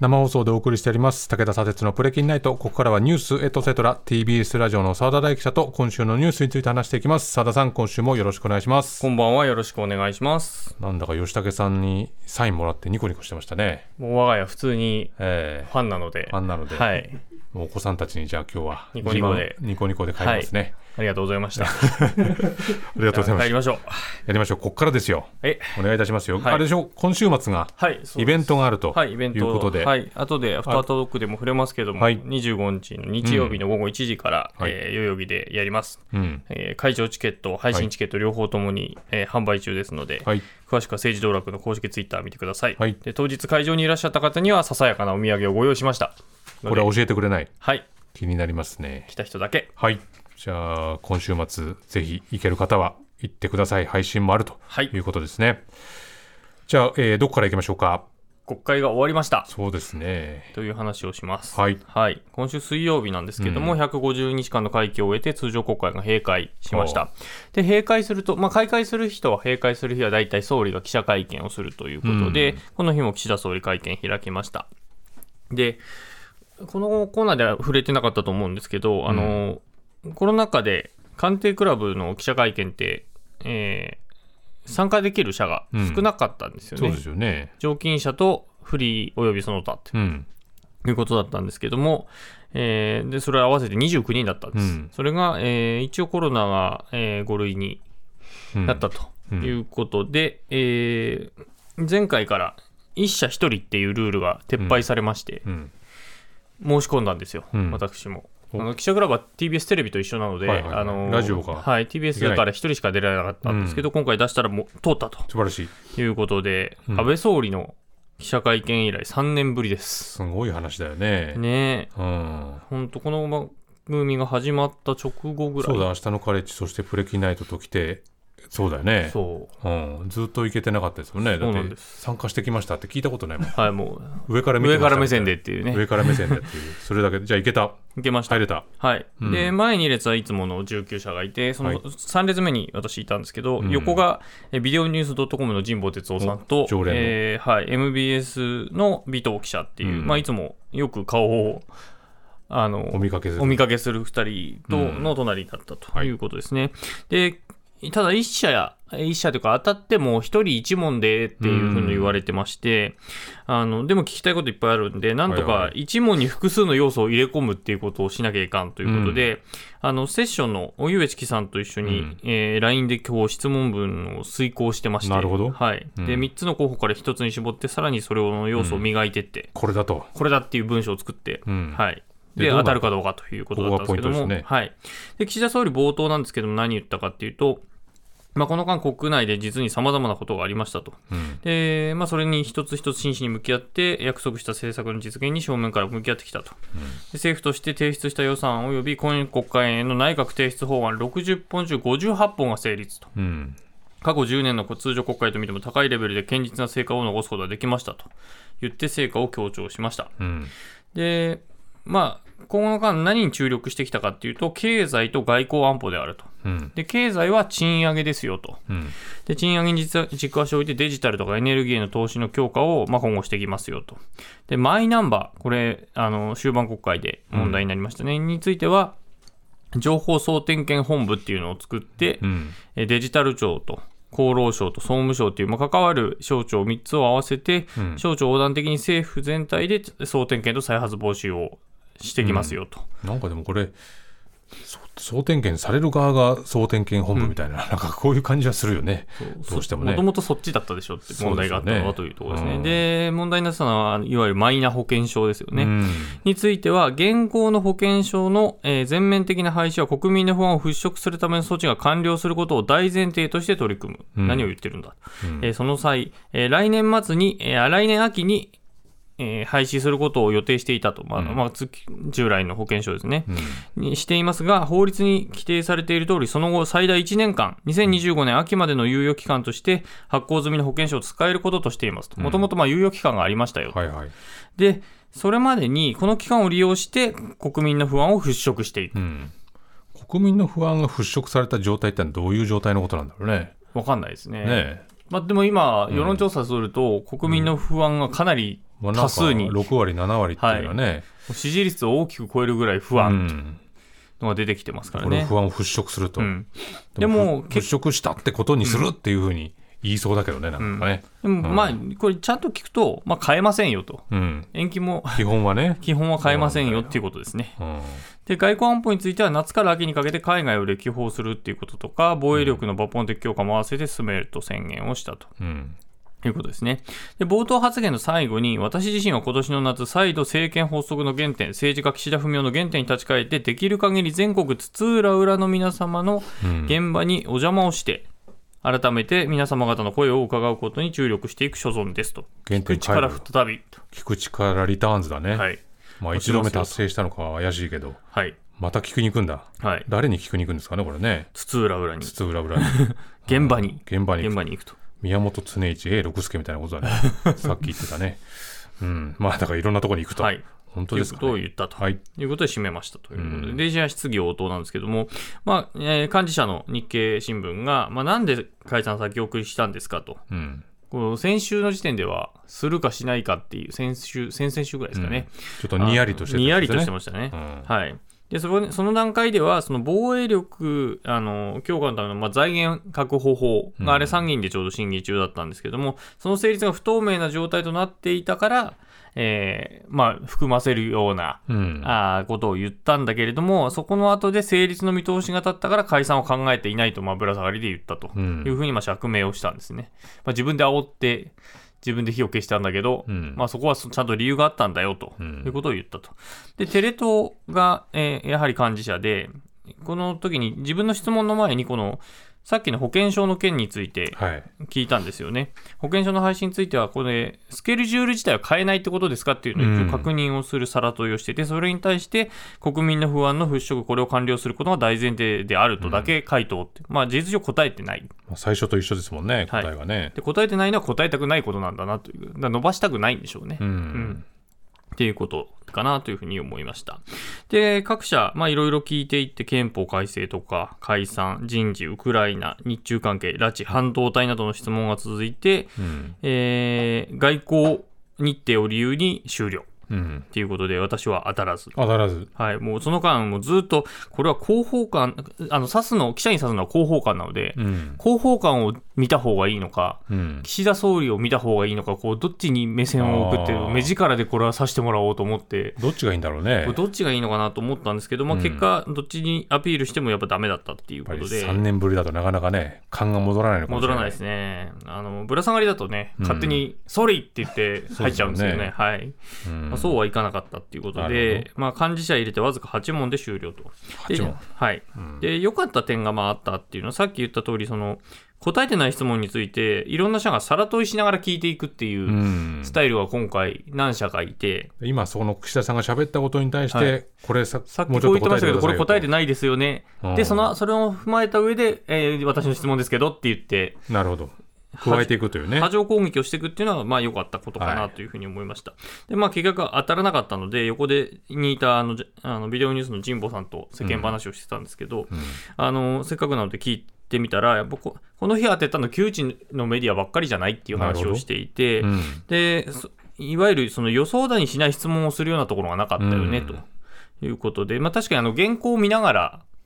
生放送でお送りしております武田砂鉄のプレキンナイト。ここからはニュースエトセトラ TBS ラジオの澤田大記者と今週のニュースについて話していきます。澤田さん今週もよろしくお願いします。こんばんはよろしくお願いします。なんだか吉武さんにサインもらってニコニコしてましたね。もう我が家普通にえファンなので、ー、ファンなので、はい。もうお子さんたちにじゃあ今日はニコニコで。ニコニコで帰りますね、ありがとうございました。ありがとうございます。帰りましょう。やりましょう。ここからですよ。えお願いいたしますよ、はい。あれでしょ？今週末がはいイベントがあるとはいイベント。いうことで、はい。後でアフタートークでも触れますけども、はい。25日の日曜日の午後1時から、はい。えー代々木でやります、うん。えー会場チケット配信チケット両方ともに、えー販売中ですので、はい。詳しくは政治道楽の公式ツイッター見てください、はい。で当日会場にいらっしゃった方にはささやかなお土産をご用意しました。これは教えてくれない。はい。気になりますね。来た人だけ。はい。じゃあ、今週末、ぜひ行ける方は行ってください。配信もあるとはいいうことですね。じゃあ、えーどこから行きましょうか？国会が終わりましたそうですね。という話をします。はい。今週水曜日なんですけども、150日間の会期を終えて通常国会が閉会しました。で、閉会すると、まあ、開会する人は閉会する日は大体総理が記者会見をするということで、この日も岸田総理会見開きました。で、このコーナーでは触れてなかったと思うんですけど、あの、コロナ禍で官邸クラブの記者会見って、えー参加できる社が少なかったんですよね。そうですよね。常勤者とフリーおよびその他ってうん。いうことだったんですけども、えーでそれ合わせて29人だったんです。うんそれが、えー一応コロナが、え5類にうんなったということで、えー前回から1社1人っていうルールが撤廃されまして、うん。申し込んだんですよ、うん私も。あおの記者クラブは TBS テレビと一緒なので、はいはいはいあのラジオがはい、TBS だから1人しか出られなかったんですけど、今回出したらもう通ったと素晴らしい。ということで、うん安倍総理の記者会見以来3年ぶりです。すごい話だよね。ねえ、うん。本当この番組が始まった直後ぐらい。そうだ、明日のカレッジ、そしてプレキナイトと来て、そうだよね。そううん。ずっと行けてなかったですよね。だって参加してきましたって聞いたことないもん。はい、も上から上から目線でっていうね。上から目線でっていう。それだけ。じゃあ行けた。いけました。入れた。はい。うんで、前2列はいつもの19社がいて、そはいの3列目に私いたんですけど、うん横がえビデオニュース .com の神保哲夫さんとお、常連のえーはい、MBS の尾藤記者っていう、うんまあ、いつもよく顔を、あの、お見かけする。お見かけする2人とうんの隣だったとはいいうことですね。で、ただ1社や、1社というか当たっても1人1問でっていうふうに言われてまして、あの、でも聞きたいこといっぱいあるんで、なんとかはいはい。1問に複数の要素を入れ込むっていうことをしなきゃいかんということで、あの、セッションのおゆえちきさんと一緒に、うん。えー LINE で今日質問文を遂行してまして、なるほど。はい。うん。で、3つの候補から1つに絞って、さらにそれの要素を磨いてって、これだと。これだっていう文章を作って、うん。はい。で、当たるかどうかということだったんですけども、はい。で、岸田総理冒頭なんですけども、何言ったかっていうと、まあ、この間、国内で実に様々なことがありましたと。うん。で、まあ、それに一つ一つ真摯に向き合って、約束した政策の実現に正面から向き合ってきたと。で政府として提出した予算及び今国会への内閣提出法案60本中58本が成立と。うん。過去10年の通常国会と見ても高いレベルで堅実な成果を残すことができましたと言って成果を強調しました。うん。で、まあ、今後の間何に注力してきたかっていうと、経済と外交安保であると。うん。で、経済は賃上げですよと。うん。で、賃上げに実は軸足を置いてデジタルとかエネルギーへの投資の強化を、まあ、今後していきますよと。で、マイナンバー、これ、あの、終盤国会で問題になりましたね。については、情報総点検本部っていうのを作って、うん。えデジタル庁と厚労省と総務省という、まあ、関わる省庁3つを合わせて、うん省庁横断的に政府全体で総点検と再発防止をしてきますよと。なんかでもこれ、そ総点検される側が総点検本部みたいな、なんかこういう感じはするよね。どうしてもねもともとそっちだったでしょって問題があったのはというところですね。うんで、問題になったのは、いわゆるマイナ保険証ですよね。うん。については、現行の保険証の、えー全面的な廃止は国民の不安を払拭するための措置が完了することを大前提として取り組む。うん何を言ってるんだ。うんえーその際、えー来年末に、えー来年秋に、えー廃止することを予定していたと、まあうんまあ、つ従来の保険証ですね、うんにしていますが、法律に規定されている通り、その後、最大1年間、2025年秋までの猶予期間として、発行済みの保険証を使えることとしていますと。もともとまあ猶予期間がありましたよと。はいはい。で、それまでに、この期間を利用して、国民の不安を払拭していく。うん。国民の不安が払拭された状態ってのはどういう状態のことなんだろうね。わかんないですね。ねまあ、でも今、世論調査すると、国民の不安がかなりまあ、なん。か多数に6割、7割っていうのはね、支持率を大きく超えるぐらい不う安ん、のが出てきてますからこれ。不安を払拭すると、うん、でもふ払拭したってことにするっていうふうに言いそうだけどね、なんかね、でもまあ、これちゃんと聞くと、まあ、変えませんよと。うん、延期も基本はね、基本は変えませんよっていうことですね。うん、で、外交安保については夏から秋にかけて海外を歴訪するっていうこととか、防衛力の抜本的強化も合わせて進めると宣言をしたと。うん、いうことですね。で、冒頭発言の最後に、私自身は今年の夏、再度政権発足の原点、政治家岸田文雄の原点に立ち返って、できる限り全国津々浦々の皆様のうん。現場にお邪魔をして、改めて皆様方の声を伺うことに注力していく所存ですと。原点口から再び。と。聞く力リターンズだね、はい。まあ、一度目達成したのかは怪しいけど、はい。また聞くに行くんだ、はい。誰に聞くに行くんですかね、これね、津々浦々に、津々浦々に、現場に、現場に行く。現場に行くと。宮本常一 A 六輔みたいなことだね、さっき言ってたね、うん、まあだからいろんなところに行くと、はい。ということを本当ですかね。言ったと。はい、ということで締めましたということで、うん。でじゃあ質疑応答なんですけども、まあえー幹事社の日経新聞が、まあ、なんで解散先送りしたんですかと、うん、こう先週の時点では、するかしないかっていう、先週、先々週ぐらいですかね、ちょっとにやりとしてね。にやりとしてましたね。うん。はい。でそこその段階では、その防衛力あの強化のための、まあ、財源確保法があれ、参議院でちょうど審議中だったんですけども、その成立が不透明な状態となっていたから、えーまあ、含ませるようなうん、あーことを言ったんだけれども、そこの後で成立の見通しが立ったから解散を考えていないと、まあ、ぶら下がりで言ったとうんいうふうにまあ釈明をしたんですね。まあ、自分で煽って、自分で火を消したんだけど、うんまあ、そこはそちゃんと理由があったんだよとうんいうことを言ったと。で、テレ東が、えーやはり幹事社で、この時に自分の質問の前に、このさっきの保険証の件についてはい、聞いたんですよね。保険証の廃止については、これ、スケジュール自体は変えないってことですかっていうのを一うん応確認をするさら問いをしてて、それに対して、国民の不安の払拭、これを完了することが大前提であるとだけ回答って、まあ、事実上答えてない。まあ、最初と一緒ですもんね、答えがね。で答えてないのは答えたくないことなんだなという、伸ばしたくないんでしょうね。うんうんっていうことかなというふうに思いました。で、各社、まあいろいろ聞いていって、憲法改正とか、解散、人事、ウクライナ、日中関係、拉致、半導体などの質問が続いて、うんえー外交日程を理由に終了うん、っていうことで、私は当たらず。当たらず、はい、もうその間、もうずっと、これは広報官、あの、指すの、記者に指すのは広報官なので、うん広報官を見た方がいいのか、うん、岸田総理を見た方がいいのか、こう、どっちに目線を送って目力でこれは指してもらおうと思って、どっちがいいんだろうね。どっちがいいのかなと思ったんですけど、まあ、うん結果、どっちにアピールしてもやっぱダメだったっていうことで、3年ぶりだとなかなかね、勘が戻らないのかもしれない。戻らないですね。あの、ぶら下がりだとね、うん勝手に、ソリって言って入っちゃうんですよね。そうですよねはい。そうはいかなかったっていうことで、まあ、幹事社入れてわずか8問で終了と。で8問はい。うんで、良かった点がまああったっていうのは、さっき言った通り、その、答えてない質問について、いろんな社がさら問いしながら聞いていくっていううんスタイルが今回何社かいて、今、その岸田さんが喋ったことに対して、はいこれさ、さっきこう言ってましたけど、これ答えていないですよね。うんで、その、それを踏まえた上で、えー私の質問ですけどって言って、と。なるほど。加えていくというね。波状攻撃をしていくっていうのは、まあ良かったことかはないというふうに思いました。で、まあ結局当たらなかったので、横でにいたあのじあのビデオニュースの神保さんと世間話をしてたんですけど、うんあの、せっかくなので聞いてみたら、やっぱここの日当てたの窮地のメディアばっかりじゃないっていう話をしていて、うんで、そいわゆるその予想だにしない質問をするようなところがなかったよね、うんということで、まあ確かにあの原稿を見ながらはいはいはい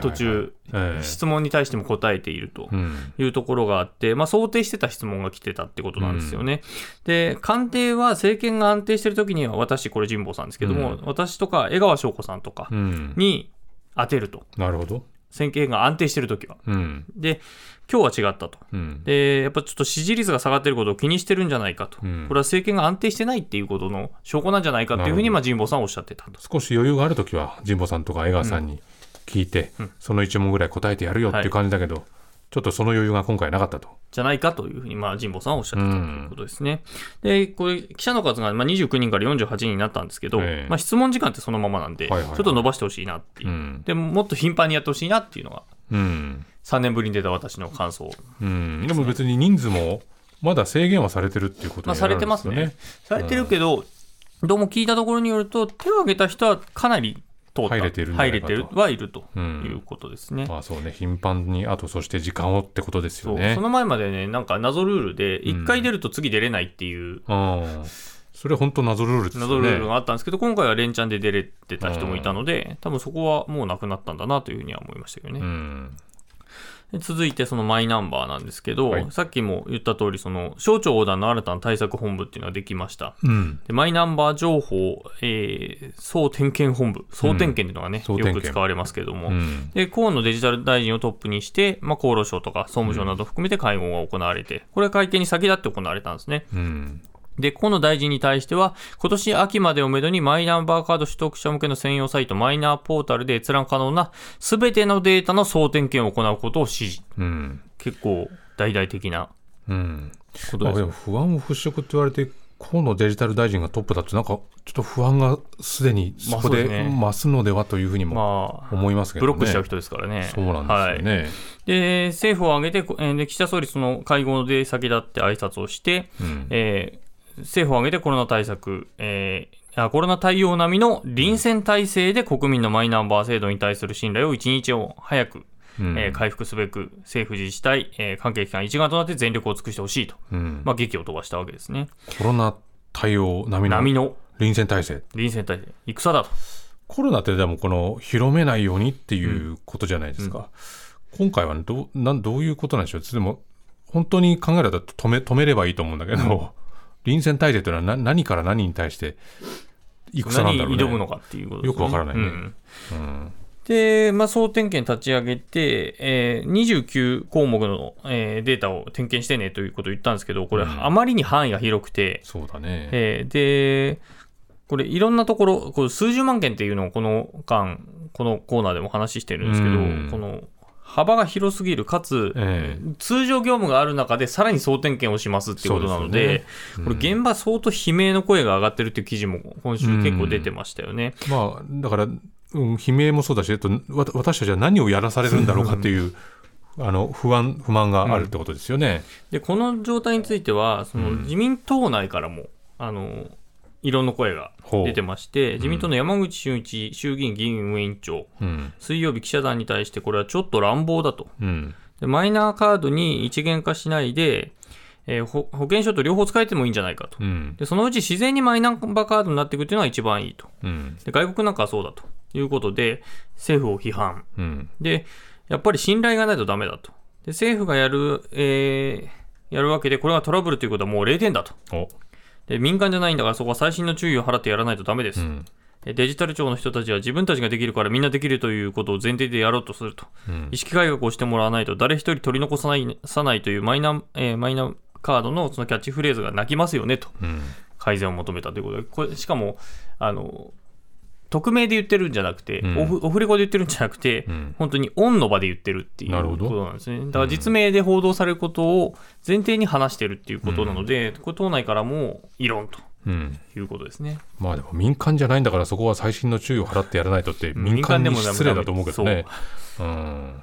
途中、ええ質問に対しても答えていると。うんいうところがあって、まあ、想定してた質問が来てたってことなんですよね。で、官邸は政権が安定してるときには、私、これ神保さんですけども、うん私とか江川翔子さんとかうんに当てると。なるほど。政権が安定してるときは。うんで、今日は違ったと。うんで、やっぱちょっと支持率が下がってることを気にしてるんじゃないかと。うんこれは政権が安定してないっていうことの証拠なんじゃないかっていうふうに、まあ、神保さんはおっしゃってたと。少し余裕があるときは神保さんとか江川さんに聞いて、その1問ぐらい答えてやるよっていう感じだけど、ちょっとその余裕が今回なかったと。じゃないかというふうに、まあ、神保さんはおっしゃってたということですね。で、これ、記者の数が、まあ、29人から48人になったんですけど、ええまあ、質問時間ってそのままなんで、はいはいはいちょっと伸ばしてほしいなっていう。うんでも、もっと頻繁にやってほしいなっていうのが、うん3年ぶりに出た私の感想。うん、でも別に人数もまだ制限はされてるっていうことまあ、にされてますね。されてるけど、どうも聞いたところによると、手を挙げた人はかなり。入れてる入れてるはいるとうんいうことですね。まあそうね、頻繁に、あとそして時間をってことですよね。その前までね、なんか謎ルールで、うん1回出ると次出れないっていううんそれ本当謎ルールですよね。謎ルールがあったんですけど、今回は連チャンで出れてた人もいたので、多分そこはもうなくなったんだなというふうには思いましたけどね。うん。で続いてそのマイナンバーなんですけど、はいさっきも言った通り、その省庁横断の新たな対策本部っていうのができました。うん。でマイナンバー情報、えー総点検本部、総点検っていうのがね、よ総点検く使われますけれども、うん。で河野デジタル大臣をトップにして、まあ、厚労省とか総務省など含めて会合が行われて、これは会見に先立って行われたんですね。うん。で、河野大臣に対しては、今年秋までをめどにマイナンバーカード取得者向けの専用サイト、マイナーポータルで閲覧可能なすべてのデータの総点検を行うことを指示。うん。結構大々的なうん。ことですあでも不安を払拭って言われて、河野デジタル大臣がトップだと、なんかちょっと不安がすでにそこで増すのではというふうにもまあ、思いますけどね。ブロックしちゃう人ですからね。そうなんですよね。で、政府を挙げて、岸田総理、その会合で先立って挨拶をして、うんえー政府を挙げてコロナ対策、えーあコロナ対応並みの臨戦態勢で国民のマイナンバー制度に対する信頼を一日を早く、うんえー回復すべく政府自治体、えー関係機関一丸となって全力を尽くしてほしいと、うんまあ、劇を飛ばしたわけですね。コロナ対応並みの臨戦態勢。臨戦態勢、戦だと。コロナってでもこの広めないようにっていうことじゃないですか。今回はねどうなんどういうことなんでしょう。でも本当に考えると止め止めればいいと思うんだけど、臨戦態勢というのはな何から何に対して戦なんだろうね。挑むのかっていうことね。よくわからないね。うん。うん。で、まあ、総点検立ち上げて、えー29項目の、えーデータを点検してねということを言ったんですけど、これ、うん。あまりに範囲が広くて、そうだね。えーで、これ、いろんなところ、これ数十万件っていうのをこの間、このコーナーでも話してるんですけど、うん。この幅が広すぎる、かつ、え通常業務がある中でさらに総点検をしますっていうことなので、そうこれ現場相当悲鳴の声が上がってるっていう記事も今週結構出てましたよね。えまあだから、うん、悲鳴もそうだし、えっと、わ私たちは何をやらされるんだろうかっていう。あの不安不満があるってことですよね。でこの状態についてはそのうん。自民党内からも、あの異論の声が出てまして、自民党の山口俊一衆議院議員運営委員長、うん水曜日記者団に対してこれはちょっと乱暴だと。うんでマイナーカードに一元化しないで、えー保保険証と両方使えてもいいんじゃないかと。うんでそのうち自然にマイナンバーカードになっていくっていうのが一番いいと。うんで外国なんかはそうだということで、政府を批判。うんで、やっぱり信頼がないとダメだと。で政府がやる、えーやるわけで、これがトラブルということはもう0点だと。おで民間じゃないんだから、そこは細心の注意を払ってやらないとダメです。うんでデジタル庁の人たちは自分たちができるからみんなできるということを前提でやろうとすると。うん意識改革をしてもらわないと、誰一人取り残さないさないというマイナ,、えーマイナカードのそのキャッチフレーズが泣きますよねと。うん改善を求めたということで、これしかも、あの、匿名で言ってるんじゃなくて、うん。オフオフレコで言ってるんじゃなくて、うん。本当にオンの場で言ってるっていうことなんですね。だから実名で報道されることを前提に話してるっていうことなので、これ党内からも異論とうん。いうことですね。まあでも民間じゃないんだからそこは細心の注意を払ってやらないとって民間に失礼だと思うけどね。うん。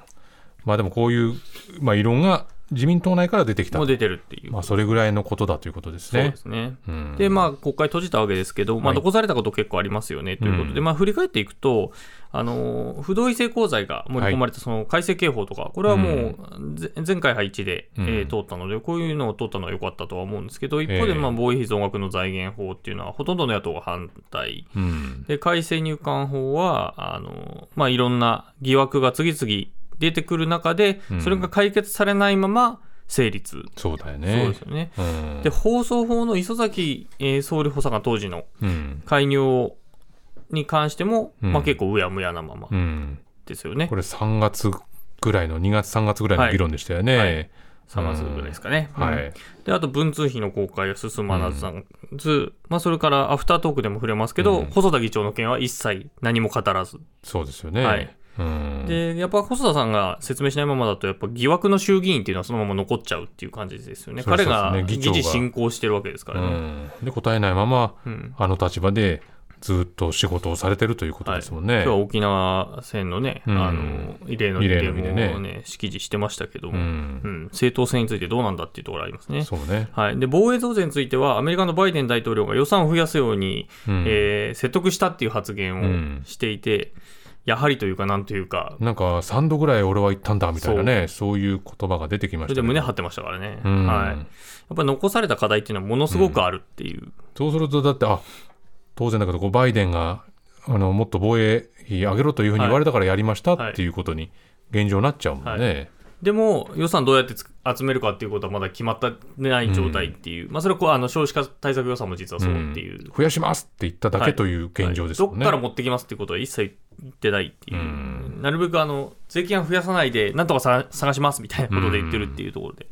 まあでもこういう、まあ、異論が自民党内から出てきたもう。出てるっていう。まあそれぐらいのことだということですそうねで。すね。うんで、まあ、国会閉じたわけですけど、まあ、はい残されたこと結構ありますよねということで、うんまあ、振り返っていくと、あの不同意性交罪が盛り込まれたその改正刑法とか、これはもう、ぜ前回配置で、うんえー通ったので、こういうのを通ったのは良かったとは思うんですけど、一方で、ええまあ、防衛費増額の財源法っていうのは、ほとんどの野党が反対。うんで、改正入管法は、あのまあ、いろんな疑惑が次々出てくる中でうん、それが解決されないまま成立。そうだよそうねです。よね。うんで、放送法の磯崎、えー総理補佐官当時のうん介入をに関しても、うんまあ、結構うやむやなままうんですよね。これ3月ぐらいの2月3月ぐらいの議論でしたよね。はい3月ぐらいですかね。うんはい。で、あと文通費の公開が進まず、まあ、それからアフタートークでも触れますけど、うん細田議長の件は一切何も語らず。そうですよね。はいうんで、やっぱ細田さんが説明しないままだと、やっぱ疑惑の衆議院っていうのはそのまま残っちゃうっていう感じですよね。そうです彼がそうですね。議長が。議事進行してるわけですかうらね。ん。で答えないままうん。あの立場でずっと仕事をされてるということですもんね。今日は沖縄戦のね、うん。あの慰霊の日慰霊でもの日でねね、式辞してましたけども、ううん。ん政党制についてどうなんだっていうところありますね。そうね。はい、で防衛増税については、アメリカのバイデン大統領が予算を増やすように、うん。えー説得したっていう発言をしていて、やはりというか、なんというか、なんか3度ぐらい俺は行ったんだみたいなね、そう。いう言葉が出てきましたけど。それで胸張ってましたからね。うん。はい。やっぱり残された課題っていうのはものすごくあるっていう。そうすると、だって、あ当然だけど、こうバイデンがあのもっと防衛費上げろというふうに言われたからやりましたっていうことに現状なっちゃうもんね。でも、予算どうやってつ集めるかっていうことはまだ決まってない状態っていう、まあ、それはこうあの少子化対策予算も実はそうっていう、増やしますって言っただけという現状ですもんね。どっから持ってきますっていうことは一切てないっていう、うん。なるべくあの税金は増やさないで、なんとかさ探しますみたいなことで言ってるっていうところで、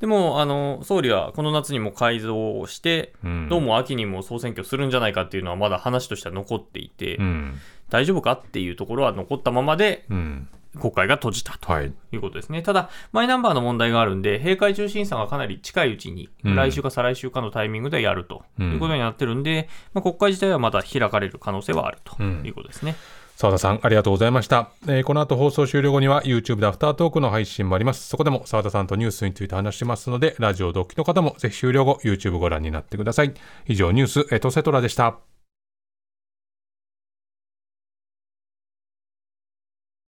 でもあの総理はこの夏にも改造をして、うん。どうも秋にも総選挙するんじゃないかっていうのはまだ話としては残っていて、うん。大丈夫かっていうところは残ったままで、うん。国会が閉じたとはい。いうことですね。ただ、マイナンバーの問題があるんで、閉会中審査がかなり近いうちに、うん。来週か再来週かのタイミングでやるということになってるんで、まあ、国会自体はまだ開かれる可能性はあるということですね。澤田さんありがとうございました、えーこの後放送終了後には YouTube でアフタートークの配信もあります。そこでも澤田さんとニュースについて話しますのでラジオ同期の方もぜひ終了後 YouTube ご覧になってください。以上ニュースエトセトラでした。